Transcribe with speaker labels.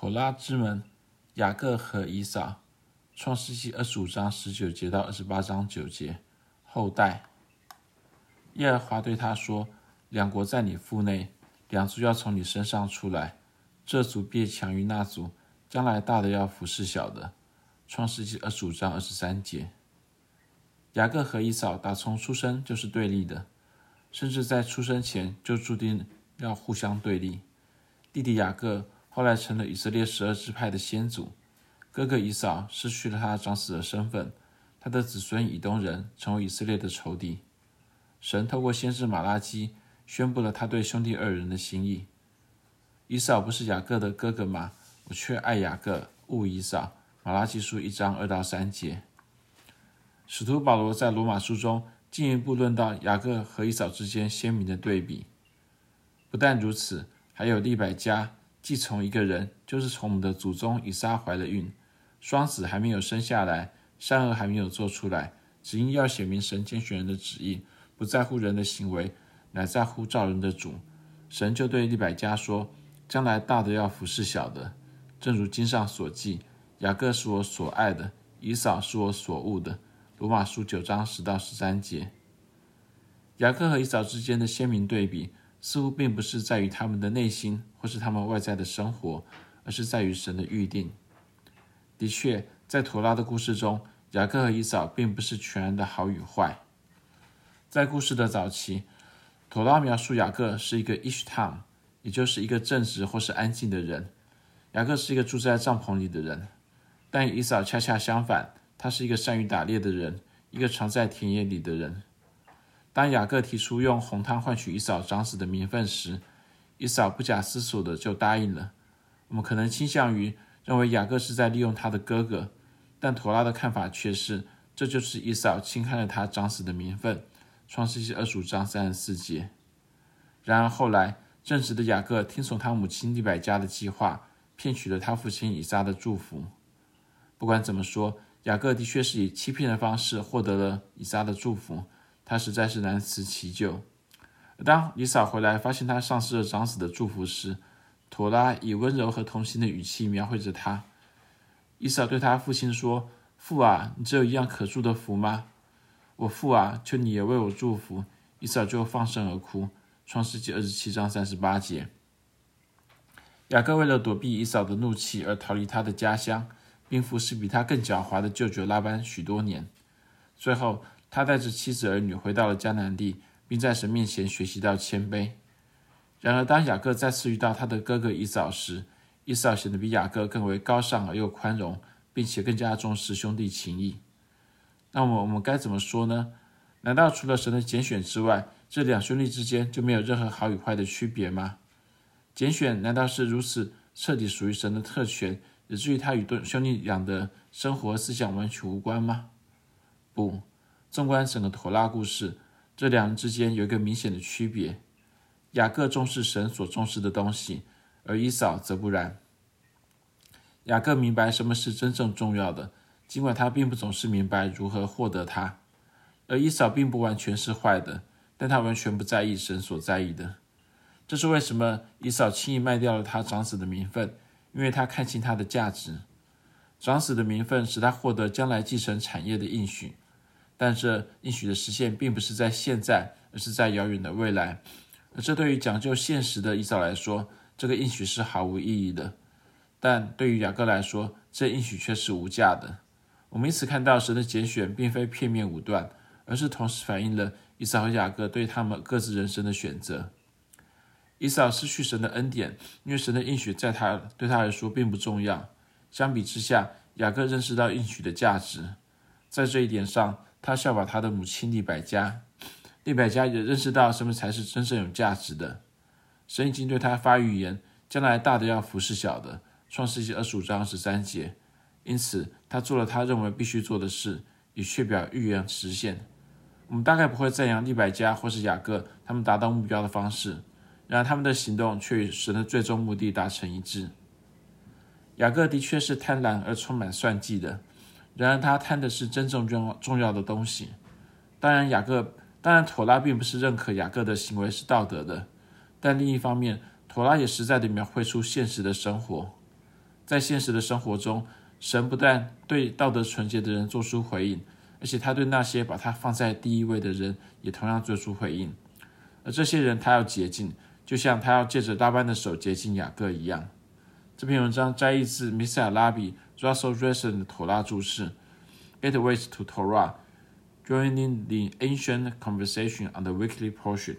Speaker 1: 妥拉之门，雅各和以扫，创世记二十五章十九节到二十八章九节。后代，耶和华对他说：“两国在你腹内，两族要从你身上出来，这族必强于那族，将来大的要服侍小的。”创世记二十五章二十三节。雅各和以扫打从出生就是对立的，甚至在出生前就注定要互相对立。弟弟雅各后来成了以色列十二支派的先祖，哥哥以扫失去了他长子的身份，他的子孙以东人成为以色列的仇敌。神透过先知马拉基宣布了他对兄弟二人的心意：以扫不是雅各的哥哥吗？我却爱雅各，恶以扫。马拉基书一章二到三节。使徒保罗在罗马书中进一步论到雅各和以扫之间鲜明的对比。不但如此。还有利百加，既从一个人，就是从我们的祖宗以撒怀了孕，双子还没有生下来，善恶还没有做出来，只因要显明神拣选人的旨意，不在乎人的行为，乃在乎造人的主。神就对利百加说：“将来大的要服侍小的，正如经上所记：雅各是我所爱的，以扫是我所恶的。”罗马书九章十到十三节。雅各和以扫之间的鲜明对比。似乎并不是在于他们的内心，或是他们外在的生活，而是在于神的预定。的确，在妥拉的故事中，雅各和以扫并不是全然的好与坏。在故事的早期，妥拉描述雅各是一个 ish tam，也就是一个正直或是安静的人。雅各是一个住在帐篷里的人，但以扫恰恰相反，他是一个善于打猎的人，一个常在田野里的人。当雅各提出用红汤换取以扫长子的名分时，以扫不假思索的就答应了。我们可能倾向于认为雅各是在利用他的哥哥，但妥拉的看法却是，这就是以扫轻看了他长子的名分。创世记二十五章三十四节。然而后来，正直的雅各听从他母亲利百加的计划，骗取了他父亲以撒的祝福。不管怎么说，雅各的确是以欺骗的方式获得了以撒的祝福。他实在是难辞其咎。当以扫回来发现他丧失了长子的祝福时，妥拉以温柔和同情的语气描绘着他。伊扫对他父亲说：“父啊，你只有一样可祝的福吗？我父啊，求你也为我祝福。”伊扫就放声而哭。创世纪二十七章三十八节。雅各为了躲避伊扫的怒气而逃离他的家乡，并服侍比他更狡猾的舅舅拉班许多年。最后，他带着妻子儿女回到了迦南地，并在神面前学习到谦卑。然而，当雅各再次遇到他的哥哥以扫时，以扫显得比雅各更为高尚而又宽容，并且更加重视兄弟情谊。那么，我们该怎么说呢？难道除了神的拣选之外，这两兄弟之间就没有任何好与坏的区别吗？拣选难道是如此彻底属于神的特权，以至于他与兄弟俩的生活思想完全无关吗？不。纵观整个妥拉故事，这两人之间有一个明显的区别：雅各重视神所重视的东西，而以扫则不然。雅各明白什么是真正重要的，尽管他并不总是明白如何获得它；而以扫并不完全是坏的，但他完全不在意神所在意的。这是为什么以扫轻易卖掉了他长子的名分，因为他看清他的价值。长子的名分使他获得将来继承产业的应许。但这应许的实现并不是在现在，而是在遥远的未来。而这对于讲究现实的以扫来说，这个应许是毫无意义的；但对于雅各来说，这应许却是无价的。我们因此看到神的拣选并非片面武断，而是同时反映了以扫和雅各对他们各自人生的选择。以扫失去神的恩典，因为神的应许在他对他来说并不重要。相比之下，雅各认识到应许的价值，在这一点上。他效法他的母亲利百加，利百加也认识到什么才是真正有价值的。神已经对他发预言，将来大的要服侍小的。创世纪二十五章十三节。因此，他做了他认为必须做的事，以确保预言实现。我们大概不会赞扬利百加或是雅各他们达到目标的方式，然而他们的行动却与神的最终目的达成一致。雅各的确是贪婪而充满算计的。然而，他贪的是真正重重要的东西。当然，雅各当然，妥拉并不是认可雅各的行为是道德的。但另一方面，妥拉也实在地描绘出现实的生活。在现实的生活中，神不但对道德纯洁的人做出回应，而且他对那些把他放在第一位的人也同样做出回应。而这些人他要洁净，就像他要借着拉班的手洁净雅各一样。这篇文章摘译自米塞尔拉比 Russell Russell 的妥拉注释，Gateways to Torah，Joining the Ancient Conversation on the Weekly Portion。